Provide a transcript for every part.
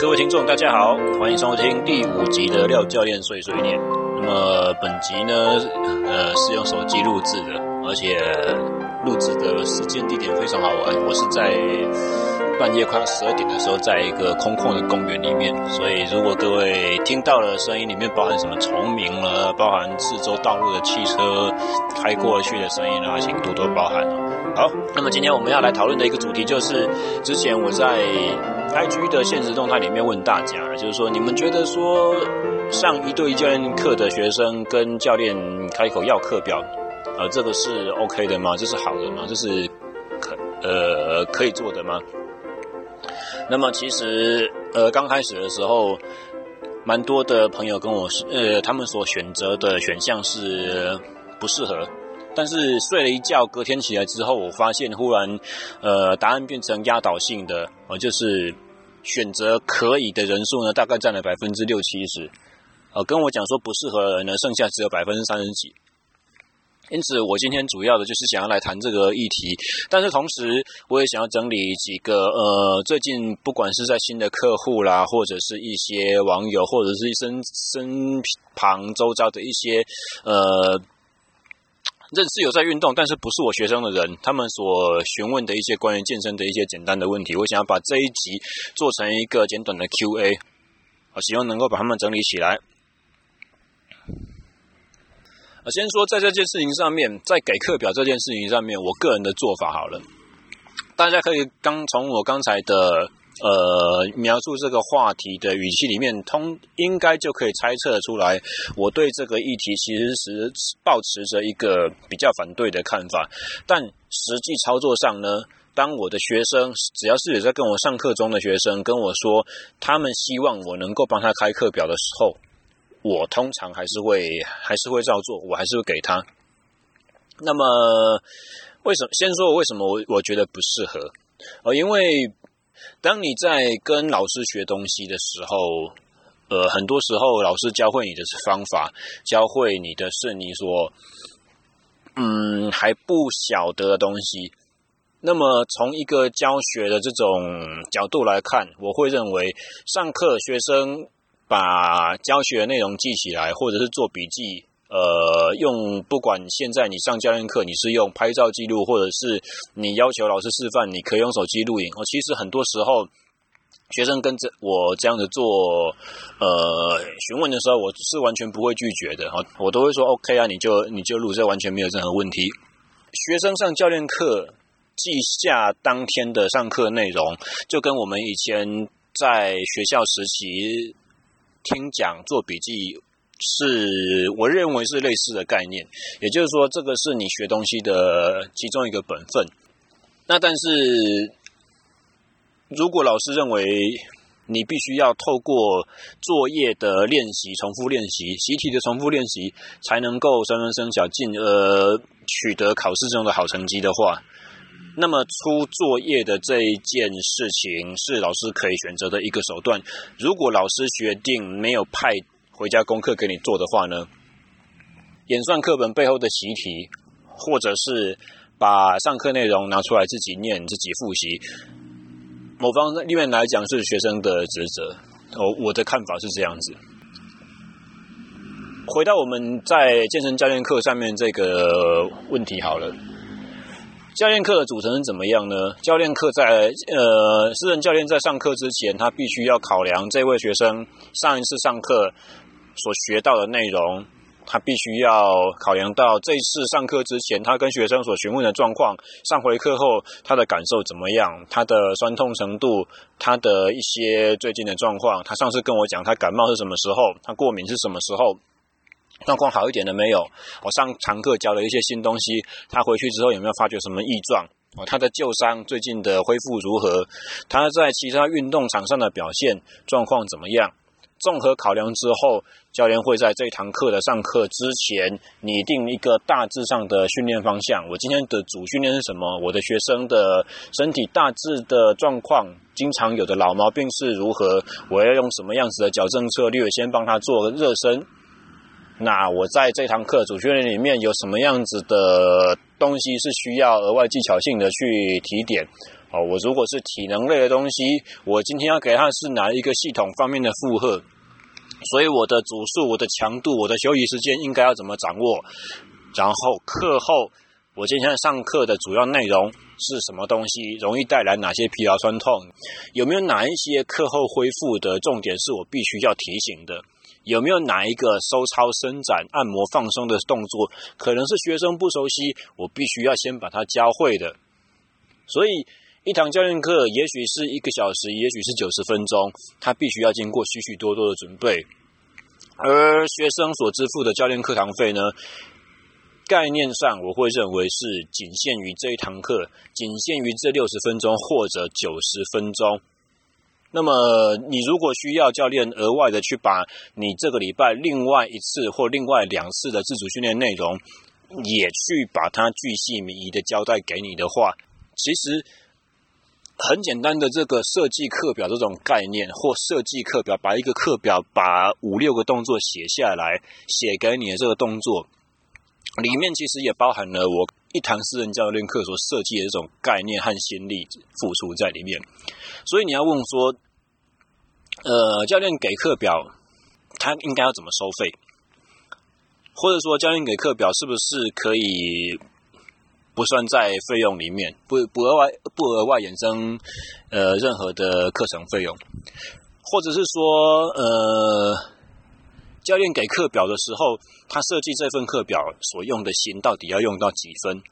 各位听众，大家好，欢迎收听第五集的廖教练碎碎念。那么本集呢，呃，是用手机录制的，而且录制的时间地点非常好玩。我是在半夜快要十二点的时候，在一个空旷的公园里面。所以如果各位听到了声音里面包含什么虫鸣了，包含四周道路的汽车开过去的声音啊，请多多包涵。好，那么今天我们要来讨论的一个主题就是，之前我在 IG 的现实动态里面问大家，就是说你们觉得说上一对一教练课的学生跟教练开口要课表，呃，这个是 OK 的吗？这是好的吗？这是可呃可以做的吗？那么其实呃刚开始的时候，蛮多的朋友跟我，呃，他们所选择的选项是不适合。但是睡了一觉，隔天起来之后，我发现忽然，呃，答案变成压倒性的，呃，就是选择可以的人数呢，大概占了百分之六七十，呃，跟我讲说不适合的人呢，剩下只有百分之三十几。因此，我今天主要的就是想要来谈这个议题，但是同时，我也想要整理几个，呃，最近不管是在新的客户啦，或者是一些网友，或者是身身旁周遭的一些，呃。认识有在运动，但是不是我学生的人，他们所询问的一些关于健身的一些简单的问题，我想要把这一集做成一个简短的 Q&A，我希望能够把他们整理起来。先说在这件事情上面，在给课表这件事情上面，我个人的做法好了，大家可以刚从我刚才的。呃，描述这个话题的语气里面，通应该就可以猜测出来，我对这个议题其实是抱持着一个比较反对的看法。但实际操作上呢，当我的学生只要是有在跟我上课中的学生跟我说，他们希望我能够帮他开课表的时候，我通常还是会还是会照做，我还是会给他。那么，为什么？先说为什么我我觉得不适合？呃，因为。当你在跟老师学东西的时候，呃，很多时候老师教会你的是方法，教会你的是你所，嗯，还不晓得的东西。那么从一个教学的这种角度来看，我会认为上课学生把教学内容记起来，或者是做笔记。呃，用不管现在你上教练课，你是用拍照记录，或者是你要求老师示范，你可以用手机录影。哦，其实很多时候学生跟着我这样子做，呃，询问的时候，我是完全不会拒绝的。哈，我都会说 OK 啊，你就你就录，这完全没有任何问题。学生上教练课记下当天的上课内容，就跟我们以前在学校时期听讲做笔记。是我认为是类似的概念，也就是说，这个是你学东西的其中一个本分。那但是，如果老师认为你必须要透过作业的练习、重复练习、习题的重复练习，才能够熟能生小，进而取得考试中的好成绩的话，那么出作业的这一件事情是老师可以选择的一个手段。如果老师决定没有派回家功课给你做的话呢，演算课本背后的习题，或者是把上课内容拿出来自己念、自己复习，某方面来讲是学生的职责。哦，我的看法是这样子。回到我们在健身教练课上面这个问题好了，教练课的组成是怎么样呢？教练课在呃，私人教练在上课之前，他必须要考量这位学生上一次上课。所学到的内容，他必须要考量到这次上课之前，他跟学生所询问的状况，上回课后他的感受怎么样，他的酸痛程度，他的一些最近的状况。他上次跟我讲，他感冒是什么时候，他过敏是什么时候，状况好一点了没有？我上堂课教了一些新东西，他回去之后有没有发觉什么异状？哦，他的旧伤最近的恢复如何？他在其他运动场上的表现状况怎么样？综合考量之后，教练会在这一堂课的上课之前拟定一个大致上的训练方向。我今天的主训练是什么？我的学生的身体大致的状况，经常有的老毛病是如何？我要用什么样子的矫正策略先帮他做热身？那我在这堂课主训练里面有什么样子的东西是需要额外技巧性的去提点？哦，我如果是体能类的东西，我今天要给他是哪一个系统方面的负荷？所以我的组数、我的强度、我的休息时间应该要怎么掌握？然后课后我今天上课的主要内容是什么东西？容易带来哪些疲劳酸痛？有没有哪一些课后恢复的重点是我必须要提醒的？有没有哪一个收操、伸展、按摩、放松的动作，可能是学生不熟悉，我必须要先把它教会的？所以一堂教练课，也许是一个小时，也许是九十分钟，他必须要经过许许多多的准备。而学生所支付的教练课堂费呢？概念上，我会认为是仅限于这一堂课，仅限于这六十分钟或者九十分钟。那么，你如果需要教练额外的去把你这个礼拜另外一次或另外两次的自主训练内容，也去把它巨细靡遗的交代给你的话，其实很简单的这个设计课表这种概念，或设计课表把一个课表把五六个动作写下来，写给你的这个动作。里面其实也包含了我一堂私人教练课所设计的这种概念和心力付出在里面，所以你要问说，呃，教练给课表，他应该要怎么收费？或者说，教练给课表是不是可以不算在费用里面，不不额外不额外衍生呃任何的课程费用？或者是说，呃？教练给课表的时候，他设计这份课表所用的心到底要用到几分？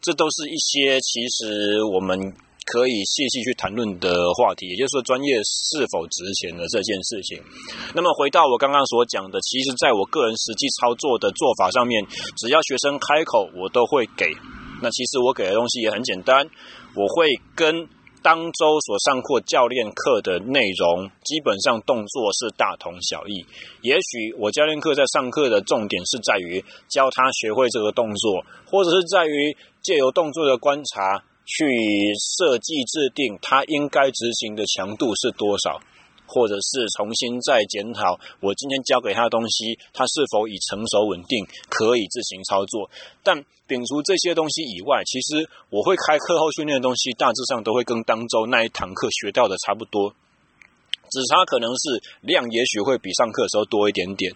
这都是一些其实我们可以细细去谈论的话题，也就是说，专业是否值钱的这件事情。那么回到我刚刚所讲的，其实在我个人实际操作的做法上面，只要学生开口，我都会给。那其实我给的东西也很简单，我会跟。当周所上过教练课的内容，基本上动作是大同小异。也许我教练课在上课的重点是在于教他学会这个动作，或者是在于借由动作的观察去设计制定他应该执行的强度是多少。或者是重新再检讨我今天教给他的东西，他是否已成熟稳定，可以自行操作。但摒除这些东西以外，其实我会开课后训练的东西，大致上都会跟当周那一堂课学到的差不多，只差可能是量，也许会比上课的时候多一点点，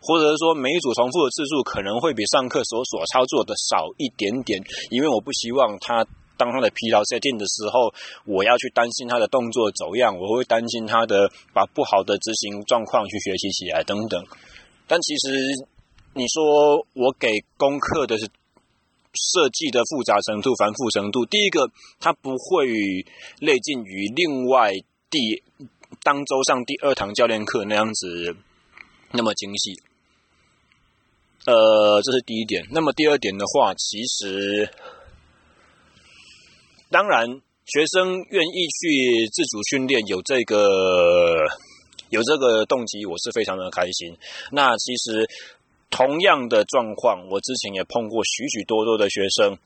或者是说每一组重复的次数可能会比上课所所操作的少一点点，因为我不希望他。当他的疲劳 setting 的时候，我要去担心他的动作走样，我会担心他的把不好的执行状况去学习起来等等。但其实你说我给功课的是设计的复杂程度、繁复程度，第一个它不会类近于另外第当周上第二堂教练课那样子那么精细。呃，这是第一点。那么第二点的话，其实。当然，学生愿意去自主训练，有这个有这个动机，我是非常的开心。那其实同样的状况，我之前也碰过许许多多的学生，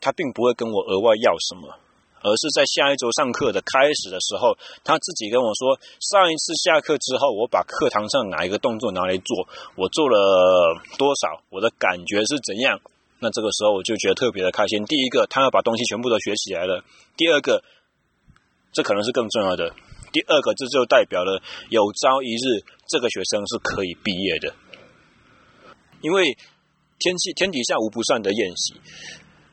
他并不会跟我额外要什么，而是在下一周上课的开始的时候，他自己跟我说：上一次下课之后，我把课堂上哪一个动作拿来做，我做了多少，我的感觉是怎样。那这个时候我就觉得特别的开心。第一个，他要把东西全部都学起来了；第二个，这可能是更重要的。第二个，这就代表了有朝一日这个学生是可以毕业的。因为天气天底下无不散的宴席，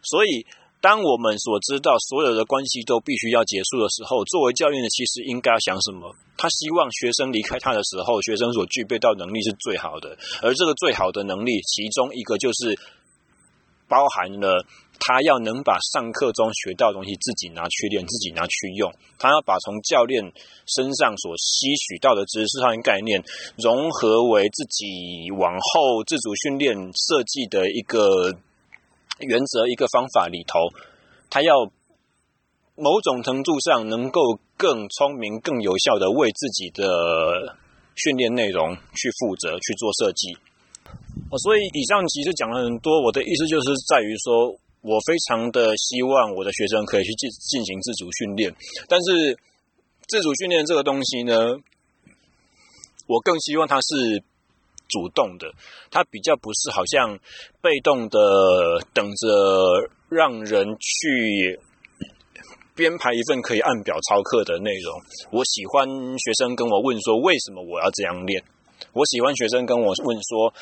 所以当我们所知道所有的关系都必须要结束的时候，作为教练的其实应该要想什么？他希望学生离开他的时候，学生所具备到能力是最好的，而这个最好的能力，其中一个就是。包含了他要能把上课中学到的东西自己拿去练，自己拿去用。他要把从教练身上所吸取到的知识和概念融合为自己往后自主训练设计的一个原则、一个方法里头。他要某种程度上能够更聪明、更有效的为自己的训练内容去负责、去做设计。哦，所以以上其实讲了很多，我的意思就是在于说，我非常的希望我的学生可以去进进行自主训练，但是自主训练这个东西呢，我更希望它是主动的，它比较不是好像被动的等着让人去编排一份可以按表操课的内容。我喜欢学生跟我问说，为什么我要这样练？我喜欢学生跟我问说，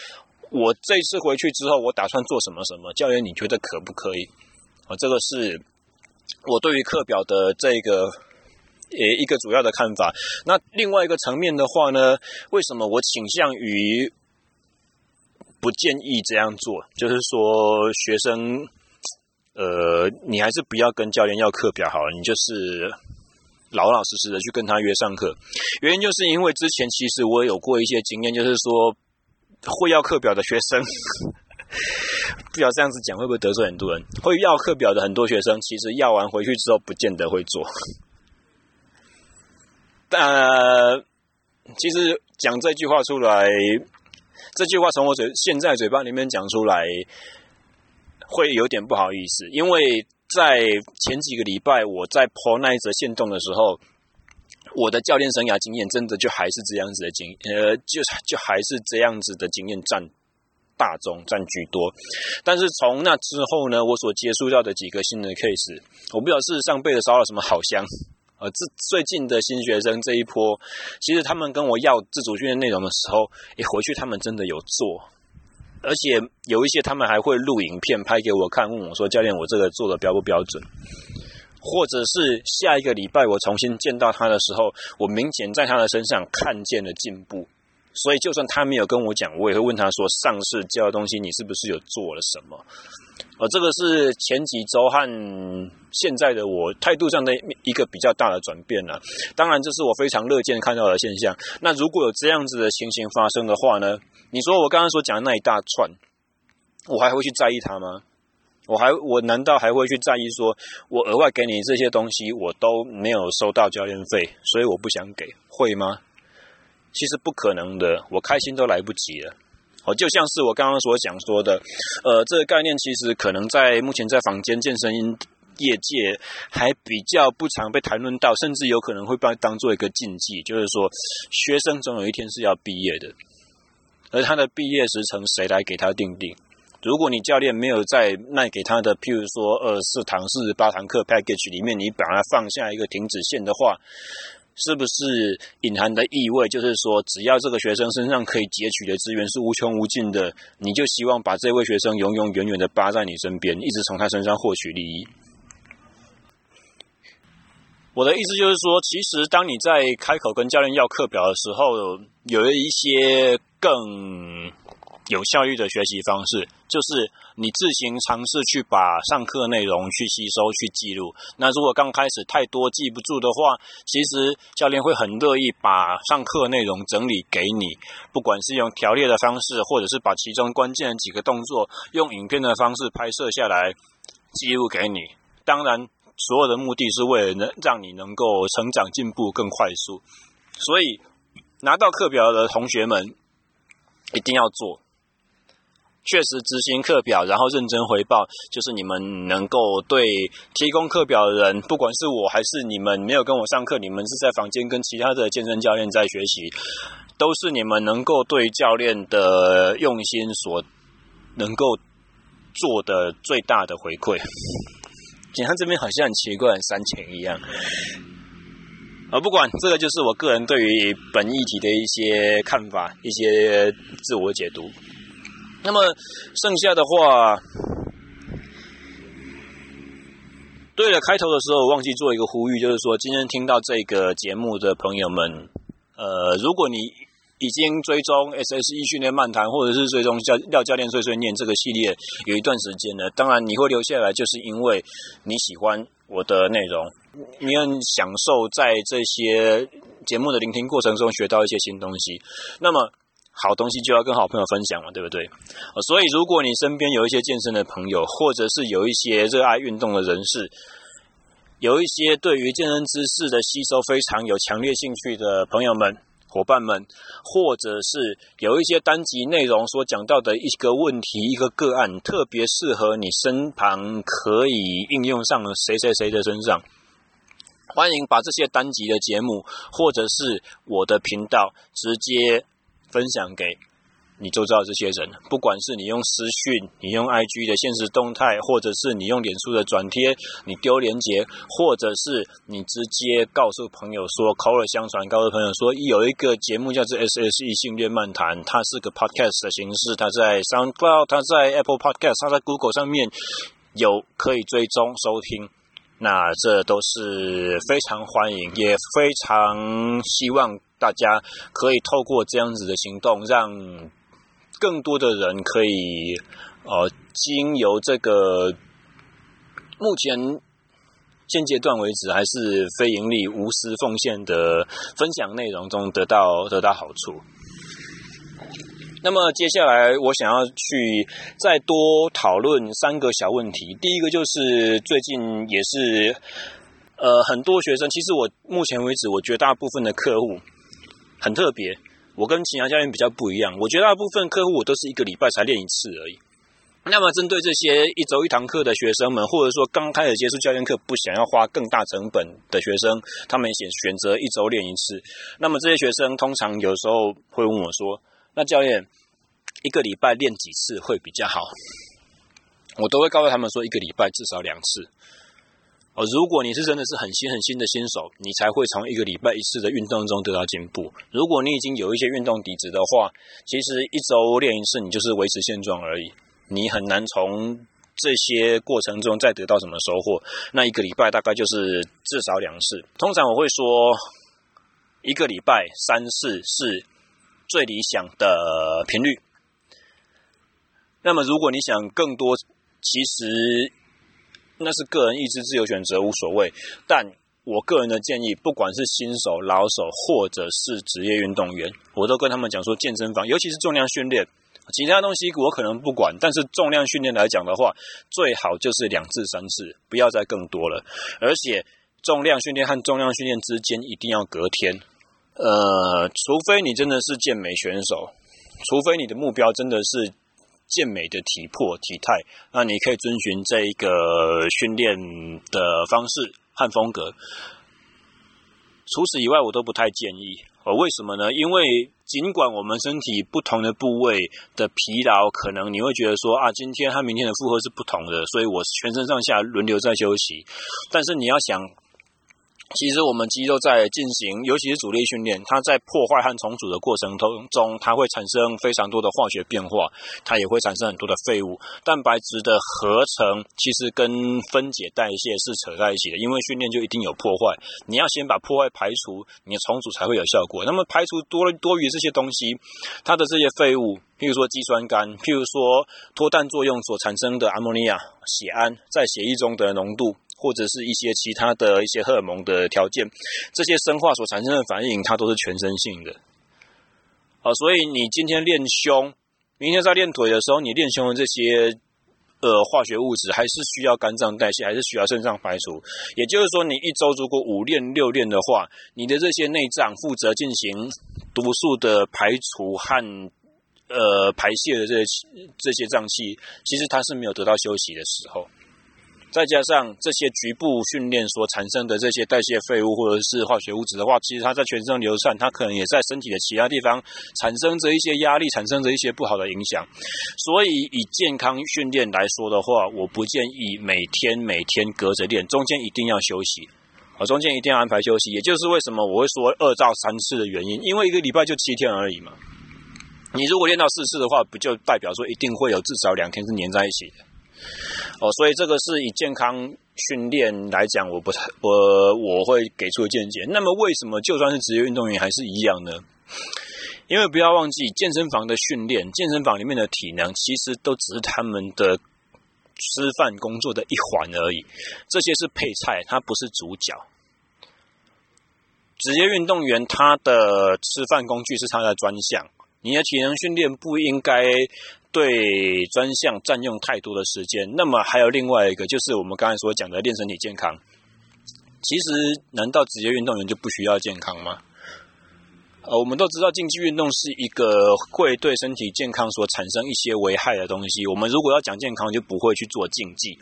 我这次回去之后，我打算做什么什么？教练，你觉得可不可以？啊，这个是我对于课表的这个呃一个主要的看法。那另外一个层面的话呢，为什么我倾向于不建议这样做？就是说，学生，呃，你还是不要跟教练要课表好了，你就是。老老实实的去跟他约上课，原因就是因为之前其实我有过一些经验，就是说会要课表的学生，不晓得这样子讲会不会得罪很多人？会要课表的很多学生，其实要完回去之后不见得会做。但其实讲这句话出来，这句话从我嘴现在嘴巴里面讲出来，会有点不好意思，因为。在前几个礼拜，我在 po 那一则线动的时候，我的教练生涯经验真的就还是这样子的经，呃，就就还是这样子的经验占大宗占居多。但是从那之后呢，我所接触到的几个新的 case，我不知道事实上背的烧了什么好香。呃，这最近的新学生这一波，其实他们跟我要自主训练内容的时候，诶，回去他们真的有做。而且有一些他们还会录影片拍给我看，问我说：“教练，我这个做的标不标准？”或者是下一个礼拜我重新见到他的时候，我明显在他的身上看见了进步。所以就算他没有跟我讲，我也会问他说：“上次教的东西，你是不是有做了什么？”而这个是前几周和现在的我态度上的一个比较大的转变了。当然，这是我非常乐见看到的现象。那如果有这样子的情形发生的话呢？你说我刚刚所讲的那一大串，我还会去在意他吗？我还我难道还会去在意说，我额外给你这些东西，我都没有收到教练费，所以我不想给，会吗？其实不可能的，我开心都来不及了。哦，就像是我刚刚所讲说的，呃，这个概念其实可能在目前在坊间健身业界还比较不常被谈论到，甚至有可能会被当做一个禁忌，就是说学生总有一天是要毕业的。而他的毕业时程谁来给他定定？如果你教练没有在卖给他的，譬如说二十四堂、四十八堂课 package 里面，你把它放下一个停止线的话，是不是隐含的意味就是说，只要这个学生身上可以截取的资源是无穷无尽的，你就希望把这位学生永永远远的扒在你身边，一直从他身上获取利益？我的意思就是说，其实当你在开口跟教练要课表的时候，有一些。更有效率的学习方式，就是你自行尝试去把上课内容去吸收、去记录。那如果刚开始太多记不住的话，其实教练会很乐意把上课内容整理给你，不管是用条列的方式，或者是把其中关键的几个动作用影片的方式拍摄下来记录给你。当然，所有的目的是为了能让你能够成长进步更快速。所以，拿到课表的同学们。一定要做，确实执行课表，然后认真回报，就是你们能够对提供课表的人，不管是我还是你们没有跟我上课，你们是在房间跟其他的健身教练在学习，都是你们能够对教练的用心所能够做的最大的回馈。警察这边好像很奇怪，很煽情一样。而不管这个，就是我个人对于本议题的一些看法，一些自我解读。那么剩下的话，对了，开头的时候我忘记做一个呼吁，就是说今天听到这个节目的朋友们，呃，如果你已经追踪 SSE 训练漫谈，或者是追踪教廖教练碎碎念这个系列有一段时间了，当然你会留下来，就是因为你喜欢我的内容。你很享受在这些节目的聆听过程中学到一些新东西，那么好东西就要跟好朋友分享嘛，对不对？所以如果你身边有一些健身的朋友，或者是有一些热爱运动的人士，有一些对于健身知识的吸收非常有强烈兴趣的朋友们、伙伴们，或者是有一些单集内容所讲到的一个问题、一个个案，特别适合你身旁可以应用上谁谁谁的身上。欢迎把这些单集的节目，或者是我的频道，直接分享给你就知道这些人，不管是你用私讯，你用 IG 的现实动态，或者是你用脸书的转贴，你丢连结，或者是你直接告诉朋友说，口耳相传，告诉朋友说有一个节目叫做 SSE 性恋漫谈，它是个 podcast 的形式，它在 SoundCloud，它在 Apple Podcast，它在 Google 上面有可以追踪收听，那这都是非常欢迎，也非常希望大家可以透过这样子的行动让。更多的人可以，呃，经由这个目前现阶段为止还是非盈利、无私奉献的分享内容中得到得到好处。那么接下来我想要去再多讨论三个小问题。第一个就是最近也是，呃，很多学生，其实我目前为止，我绝大部分的客户很特别。我跟其他教练比较不一样，我觉得大部分客户我都是一个礼拜才练一次而已。那么针对这些一周一堂课的学生们，或者说刚开始接触教练课不想要花更大成本的学生，他们选选择一周练一次。那么这些学生通常有时候会问我说：“那教练，一个礼拜练几次会比较好？”我都会告诉他们说：“一个礼拜至少两次。”哦，如果你是真的是很新很新的新手，你才会从一个礼拜一次的运动中得到进步。如果你已经有一些运动底子的话，其实一周练一次，你就是维持现状而已。你很难从这些过程中再得到什么收获。那一个礼拜大概就是至少两次。通常我会说，一个礼拜三次是最理想的频率。那么如果你想更多，其实。那是个人意志自由选择，无所谓。但我个人的建议，不管是新手、老手，或者是职业运动员，我都跟他们讲说，健身房，尤其是重量训练，其他东西我可能不管。但是重量训练来讲的话，最好就是两至三次，不要再更多了。而且重量训练和重量训练之间一定要隔天。呃，除非你真的是健美选手，除非你的目标真的是。健美的体魄体态，那你可以遵循这一个训练的方式和风格。除此以外，我都不太建议。哦，为什么呢？因为尽管我们身体不同的部位的疲劳，可能你会觉得说啊，今天和明天的负荷是不同的，所以我全身上下轮流在休息。但是你要想。其实我们肌肉在进行，尤其是阻力训练，它在破坏和重组的过程中，它会产生非常多的化学变化，它也会产生很多的废物。蛋白质的合成其实跟分解代谢是扯在一起的，因为训练就一定有破坏，你要先把破坏排除，你的重组才会有效果。那么排除多多余这些东西，它的这些废物，譬如说肌酸酐，譬如说脱氮作用所产生的阿莫尼亚、血胺在血液中的浓度。或者是一些其他的一些荷尔蒙的条件，这些生化所产生的反应，它都是全身性的。好，所以你今天练胸，明天在练腿的时候，你练胸的这些呃化学物质，还是需要肝脏代谢，还是需要肾脏排除。也就是说，你一周如果五练六练的话，你的这些内脏负责进行毒素的排除和呃排泄的这些这些脏器，其实它是没有得到休息的时候。再加上这些局部训练所产生的这些代谢废物或者是化学物质的话，其实它在全身流散，它可能也在身体的其他地方产生着一些压力，产生着一些不好的影响。所以以健康训练来说的话，我不建议每天每天隔着练，中间一定要休息，啊，中间一定要安排休息。也就是为什么我会说二到三次的原因，因为一个礼拜就七天而已嘛。你如果练到四次的话，不就代表说一定会有至少两天是粘在一起的。哦，所以这个是以健康训练来讲，我不太我我会给出的见解。那么为什么就算是职业运动员还是一样呢？因为不要忘记，健身房的训练，健身房里面的体能，其实都只是他们的吃饭工作的一环而已。这些是配菜，它不是主角。职业运动员他的吃饭工具是他的专项，你的体能训练不应该。对专项占用太多的时间，那么还有另外一个，就是我们刚才所讲的练身体健康。其实，难道职业运动员就不需要健康吗？呃，我们都知道竞技运动是一个会对身体健康所产生一些危害的东西。我们如果要讲健康，就不会去做竞技。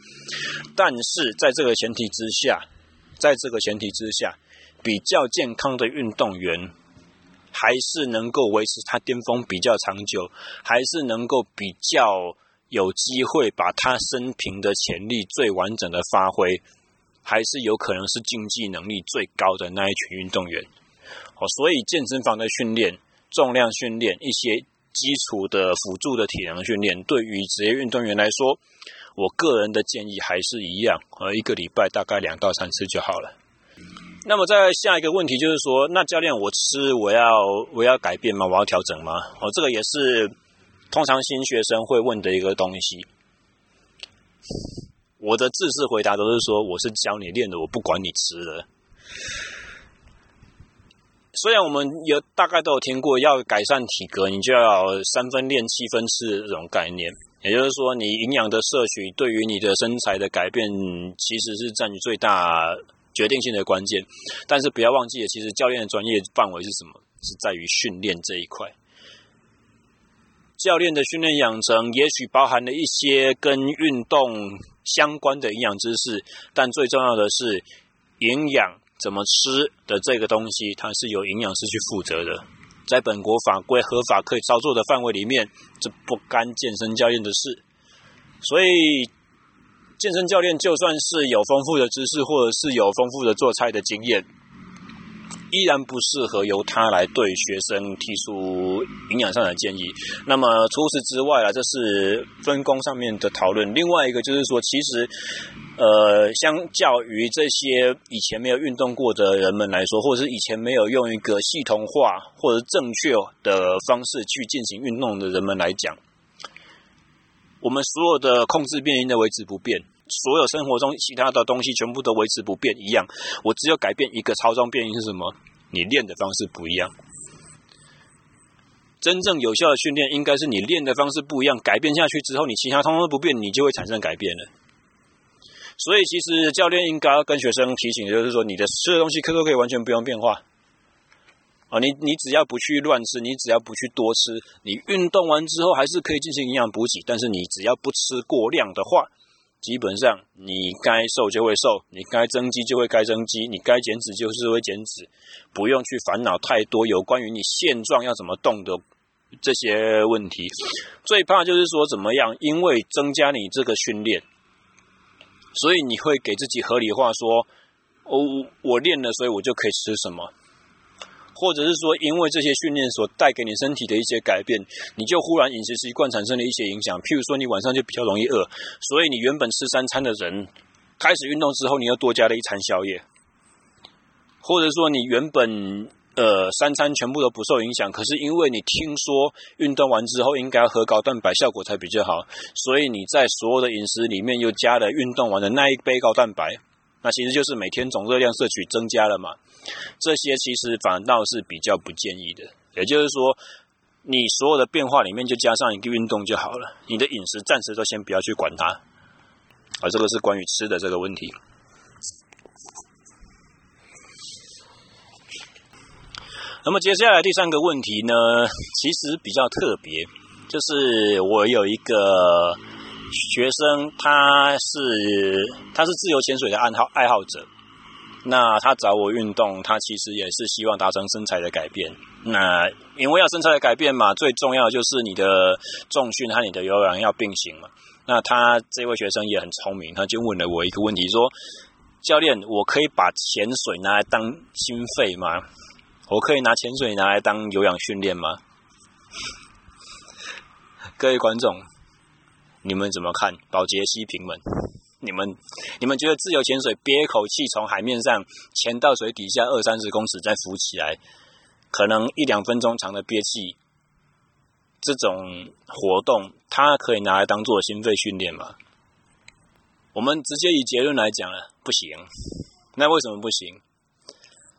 但是在这个前提之下，在这个前提之下，比较健康的运动员还是能够维持他巅峰比较长久，还是能够比较有机会把他生平的潜力最完整的发挥，还是有可能是竞技能力最高的那一群运动员。哦，所以健身房的训练、重量训练、一些基础的辅助的体能训练，对于职业运动员来说，我个人的建议还是一样，呃，一个礼拜大概两到三次就好了。那么再下一个问题就是说，那教练，我吃我要我要改变吗？我要调整吗？哦，这个也是通常新学生会问的一个东西。我的自式回答都是说，我是教你练的，我不管你吃的。虽然我们有大概都有听过，要改善体格，你就要三分练七分吃的这种概念。也就是说，你营养的摄取对于你的身材的改变，其实是占据最大决定性的关键。但是不要忘记了，其实教练的专业范围是什么？是在于训练这一块。教练的训练养成，也许包含了一些跟运动相关的营养知识，但最重要的是营养怎么吃的这个东西，它是由营养师去负责的。在本国法规合法可以操作的范围里面，这不干健身教练的事。所以，健身教练就算是有丰富的知识，或者是有丰富的做菜的经验，依然不适合由他来对学生提出营养上的建议。那么除此之外啊，这是分工上面的讨论。另外一个就是说，其实。呃，相较于这些以前没有运动过的人们来说，或者是以前没有用一个系统化或者正确的方式去进行运动的人们来讲，我们所有的控制变因的维持不变，所有生活中其他的东西全部都维持不变一样。我只有改变一个超重变因是什么？你练的方式不一样。真正有效的训练应该是你练的方式不一样，改变下去之后，你其他通通都不变，你就会产生改变了。所以，其实教练应该要跟学生提醒，就是说，你的吃的东西可不可以完全不用变化？啊，你你只要不去乱吃，你只要不去多吃，你运动完之后还是可以进行营养补给。但是，你只要不吃过量的话，基本上你该瘦就会瘦，你该增肌就会该增肌，你该减脂就是会减脂，不用去烦恼太多有关于你现状要怎么动的这些问题。最怕就是说怎么样，因为增加你这个训练。所以你会给自己合理化说，哦，我练了，所以我就可以吃什么，或者是说，因为这些训练所带给你身体的一些改变，你就忽然饮食习惯产生了一些影响。譬如说，你晚上就比较容易饿，所以你原本吃三餐的人，开始运动之后，你又多加了一餐宵夜，或者说，你原本。呃，三餐全部都不受影响，可是因为你听说运动完之后应该喝高蛋白，效果才比较好，所以你在所有的饮食里面又加了运动完的那一杯高蛋白，那其实就是每天总热量摄取增加了嘛。这些其实反倒是比较不建议的，也就是说，你所有的变化里面就加上一个运动就好了，你的饮食暂时都先不要去管它。啊，这个是关于吃的这个问题。那么接下来第三个问题呢，其实比较特别，就是我有一个学生，他是他是自由潜水的爱好爱好者，那他找我运动，他其实也是希望达成身材的改变。那因为要身材的改变嘛，最重要就是你的重训和你的有氧要并行嘛。那他这位学生也很聪明，他就问了我一个问题，说：教练，我可以把潜水拿来当心肺吗？我可以拿潜水拿来当有氧训练吗？各位观众，你们怎么看？保洁西平们，你们你们觉得自由潜水憋一口气从海面上潜到水底下二三十公尺再浮起来，可能一两分钟长的憋气，这种活动它可以拿来当做心肺训练吗？我们直接以结论来讲了，不行。那为什么不行？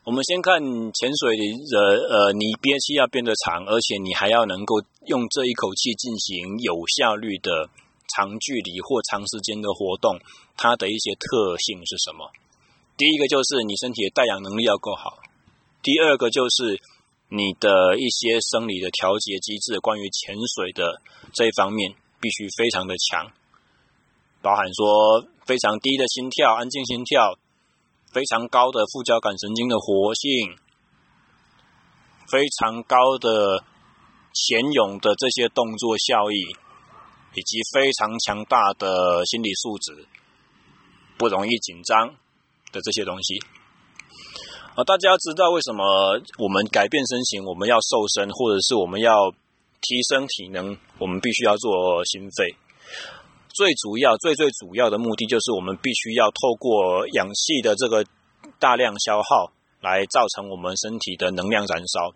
我们先看潜水的呃，你憋气要变得长，而且你还要能够用这一口气进行有效率的长距离或长时间的活动，它的一些特性是什么？第一个就是你身体的带氧能力要够好，第二个就是你的一些生理的调节机制，关于潜水的这一方面必须非常的强，包含说非常低的心跳，安静心跳。非常高的副交感神经的活性，非常高的潜泳的这些动作效益，以及非常强大的心理素质，不容易紧张的这些东西。啊，大家知道为什么我们改变身形，我们要瘦身，或者是我们要提升体能，我们必须要做心肺。最主要、最最主要的目的就是我们必须要透过氧气的这个大量消耗，来造成我们身体的能量燃烧。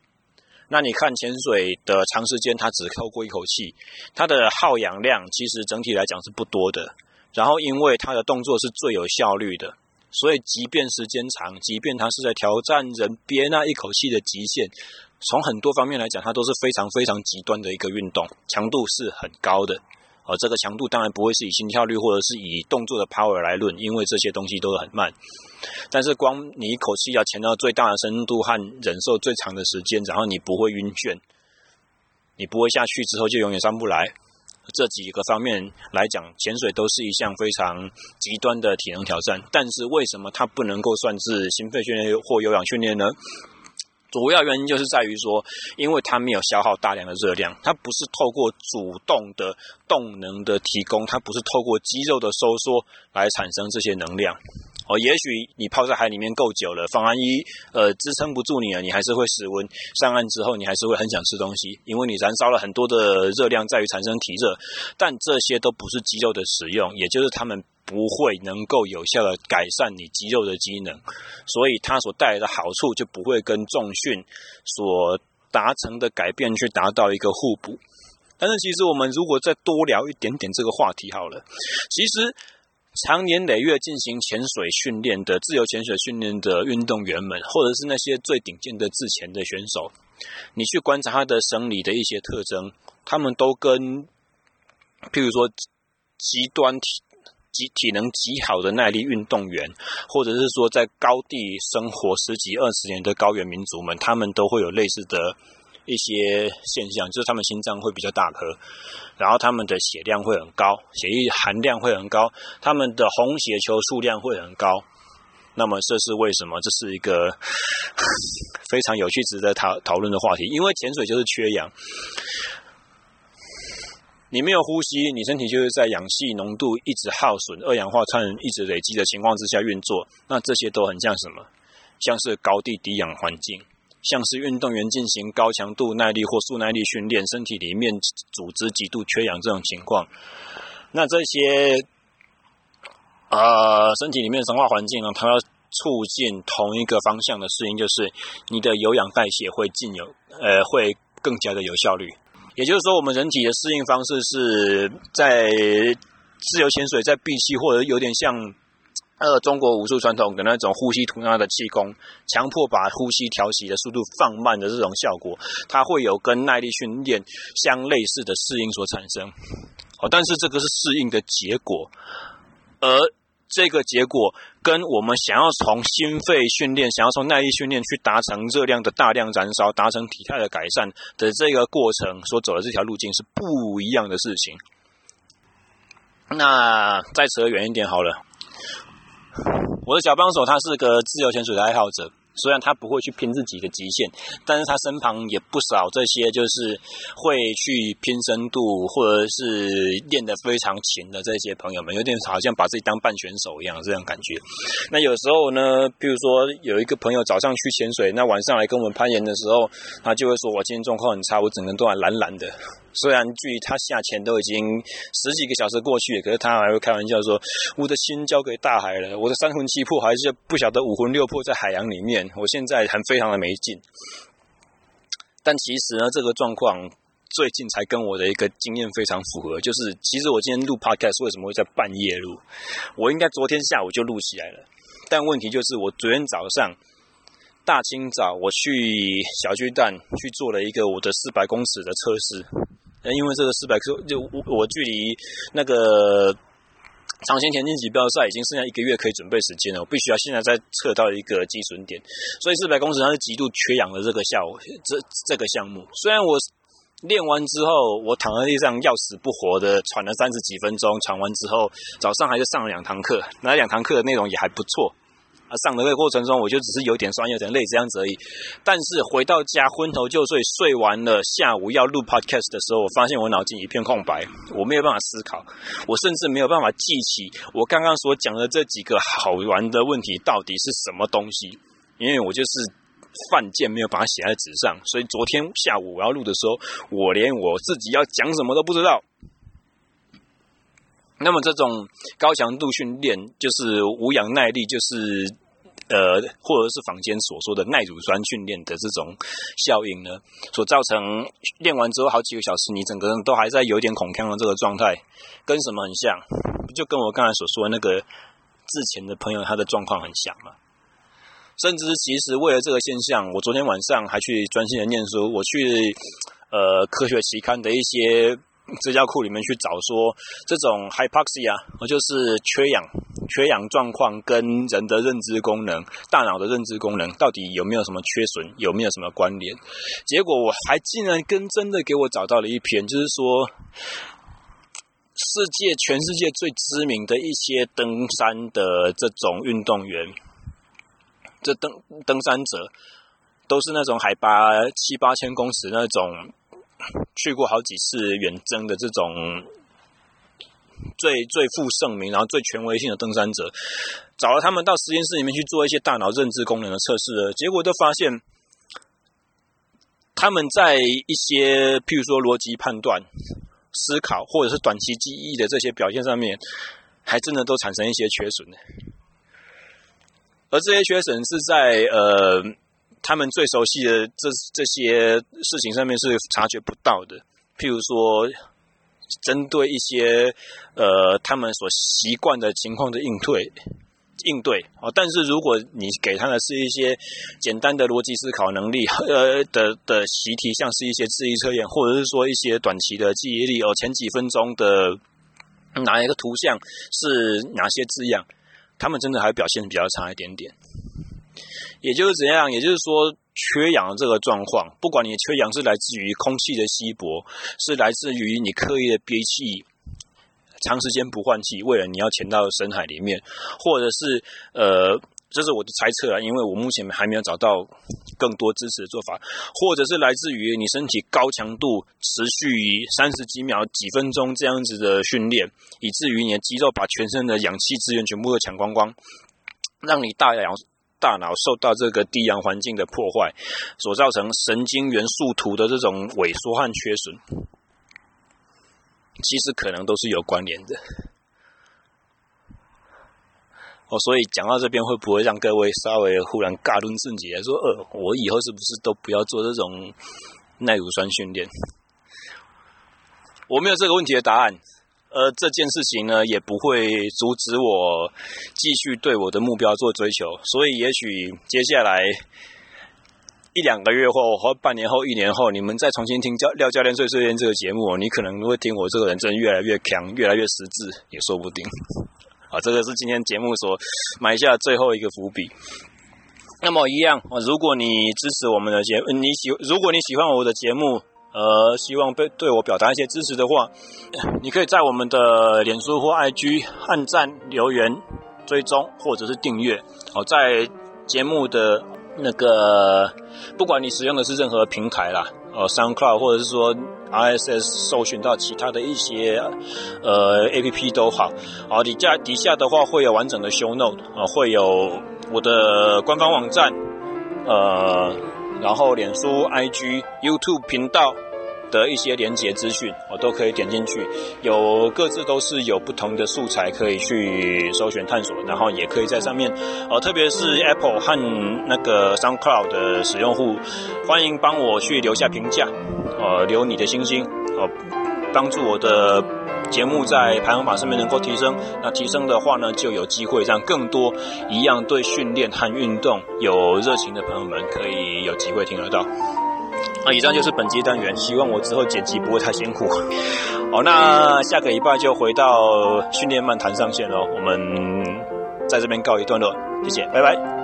那你看潜水的长时间，它只透过一口气，它的耗氧量其实整体来讲是不多的。然后因为它的动作是最有效率的。所以，即便时间长，即便它是在挑战人憋那一口气的极限，从很多方面来讲，它都是非常非常极端的一个运动，强度是很高的。而这个强度当然不会是以心跳率或者是以动作的 power 来论，因为这些东西都很慢。但是，光你一口气要潜到最大的深度和忍受最长的时间，然后你不会晕眩，你不会下去之后就永远上不来。这几个方面来讲，潜水都是一项非常极端的体能挑战。但是为什么它不能够算是心肺训练或有氧训练呢？主要原因就是在于说，因为它没有消耗大量的热量，它不是透过主动的动能的提供，它不是透过肌肉的收缩来产生这些能量。哦，也许你泡在海里面够久了，防寒衣呃支撑不住你了，你还是会失温。上岸之后，你还是会很想吃东西，因为你燃烧了很多的热量在于产生体热。但这些都不是肌肉的使用，也就是他们不会能够有效的改善你肌肉的机能，所以它所带来的好处就不会跟重训所达成的改变去达到一个互补。但是其实我们如果再多聊一点点这个话题好了，其实。长年累月进行潜水训练的自由潜水训练的运动员们，或者是那些最顶尖的自潜的选手，你去观察他的生理的一些特征，他们都跟，譬如说极端体极体能极好的耐力运动员，或者是说在高地生活十几二十年的高原民族们，他们都会有类似的。一些现象就是他们心脏会比较大颗，然后他们的血量会很高，血液含量会很高，他们的红血球数量会很高。那么这是为什么？这是一个 非常有趣、值得讨讨论的话题。因为潜水就是缺氧，你没有呼吸，你身体就是在氧气浓度一直耗损、二氧化碳一直累积的情况之下运作。那这些都很像什么？像是高地低氧环境。像是运动员进行高强度耐力或速耐力训练，身体里面组织极度缺氧这种情况，那这些呃身体里面的生化环境呢，它要促进同一个方向的适应，就是你的有氧代谢会进有呃会更加的有效率。也就是说，我们人体的适应方式是在自由潜水，在闭气或者有点像。呃，中国武术传统的那种呼吸吐纳的气功，强迫把呼吸调息的速度放慢的这种效果，它会有跟耐力训练相类似的适应所产生。哦，但是这个是适应的结果，而这个结果跟我们想要从心肺训练、想要从耐力训练去达成热量的大量燃烧、达成体态的改善的这个过程所走的这条路径是不一样的事情。那再扯远一点好了。我的小帮手，他是个自由潜水的爱好者。虽然他不会去拼自己的极限，但是他身旁也不少这些就是会去拼深度或者是练得非常勤的这些朋友们，有点好像把自己当半选手一样这样感觉。那有时候呢，比如说有一个朋友早上去潜水，那晚上来跟我们攀岩的时候，他就会说：“我今天状况很差，我整个人都还蓝蓝的。”虽然距离他下潜都已经十几个小时过去了，可是他还会开玩笑说：“我的心交给大海了，我的三魂七魄还是不晓得五魂六魄在海洋里面。”我现在还非常的没劲，但其实呢，这个状况最近才跟我的一个经验非常符合。就是其实我今天录 podcast 为什么会在半夜录？我应该昨天下午就录起来了，但问题就是我昨天早上大清早我去小巨蛋去做了一个我的四百公尺的测试，因为这个四百公就我我距离那个。长线田径锦标赛已经剩下一个月可以准备时间了，我必须要现在再测到一个基准点，所以四百公尺它是极度缺氧的这个项，这这个项目。虽然我练完之后，我躺在地上要死不活的喘了三十几分钟，喘完之后早上还是上了两堂课，那两堂课的内容也还不错，啊，上的这个过程中，我就只是有点酸，有点累这样子而已。但是回到家昏头就睡，睡完了下午要录 podcast 的时候，我发现我脑筋一片空白，我没有办法思考，我甚至没有办法记起我刚刚所讲的这几个好玩的问题到底是什么东西，因为我就是。犯贱没有把它写在纸上，所以昨天下午我要录的时候，我连我自己要讲什么都不知道。那么这种高强度训练就是无氧耐力，就是呃，或者是坊间所说的耐乳酸训练的这种效应呢，所造成练完之后好几个小时，你整个人都还在有点恐慌的这个状态，跟什么很像？就跟我刚才所说的那个之前的朋友他的状况很像嘛。甚至其实为了这个现象，我昨天晚上还去专心的念书。我去呃科学期刊的一些 资料库里面去找说，这种 hypoxia，就是缺氧、缺氧状况跟人的认知功能、大脑的认知功能到底有没有什么缺损，有没有什么关联？结果我还竟然跟真的给我找到了一篇，就是说世界全世界最知名的一些登山的这种运动员。这登登山者都是那种海拔七八千公尺那种去过好几次远征的这种最最负盛名，然后最权威性的登山者，找了他们到实验室里面去做一些大脑认知功能的测试，结果都发现他们在一些譬如说逻辑判断、思考或者是短期记忆的这些表现上面，还真的都产生一些缺损。而这些缺损是在呃他们最熟悉的这这些事情上面是察觉不到的，譬如说针对一些呃他们所习惯的情况的应对应对啊，但是如果你给他的是一些简单的逻辑思考能力呃的的习题，像是一些智力测验，或者是说一些短期的记忆力哦，前几分钟的哪一个图像是哪些字样。他们真的还表现比较差一点点，也就是怎样？也就是说，缺氧的这个状况，不管你缺氧是来自于空气的稀薄，是来自于你刻意的憋气，长时间不换气，为了你要潜到深海里面，或者是呃，这是我的猜测啊，因为我目前还没有找到更多支持的做法，或者是来自于你身体高强度持续三十几秒、几分钟这样子的训练。以至于你的肌肉把全身的氧气资源全部都抢光光，让你大脑大脑受到这个低氧环境的破坏，所造成神经元树突的这种萎缩和缺损，其实可能都是有关联的。哦，所以讲到这边，会不会让各位稍微忽然尬顿自己说，呃，我以后是不是都不要做这种耐乳酸训练？我没有这个问题的答案。而这件事情呢，也不会阻止我继续对我的目标做追求。所以，也许接下来一两个月后，或半年后、一年后，你们再重新听教廖教练碎碎念这个节目，你可能会听我这个人真的越来越强，越来越实质，也说不定。啊，这个是今天节目所埋下最后一个伏笔。那么，一样，如果你支持我们的节，你喜，如果你喜欢我的节目。呃，希望被对我表达一些支持的话，你可以在我们的脸书或 IG 按赞、留言、追踪或者是订阅。哦，在节目的那个，不管你使用的是任何平台啦，呃，SoundCloud 或者是说 RSS 搜寻到其他的一些呃 APP 都好。好，底下底下的话会有完整的 Show Note 啊，会有我的官方网站，呃。然后，脸书、IG、YouTube 频道的一些连接资讯，我都可以点进去。有各自都是有不同的素材可以去搜寻探索，然后也可以在上面，呃，特别是 Apple 和那个 SoundCloud 的使用户，欢迎帮我去留下评价，呃，留你的星星，呃，帮助我的。节目在排行榜上面能够提升，那提升的话呢，就有机会让更多一样对训练和运动有热情的朋友们可以有机会听得到。那以上就是本集单元，希望我之后剪辑不会太辛苦。好，那下个礼拜就回到训练漫谈上线喽，我们在这边告一段落，谢谢，拜拜。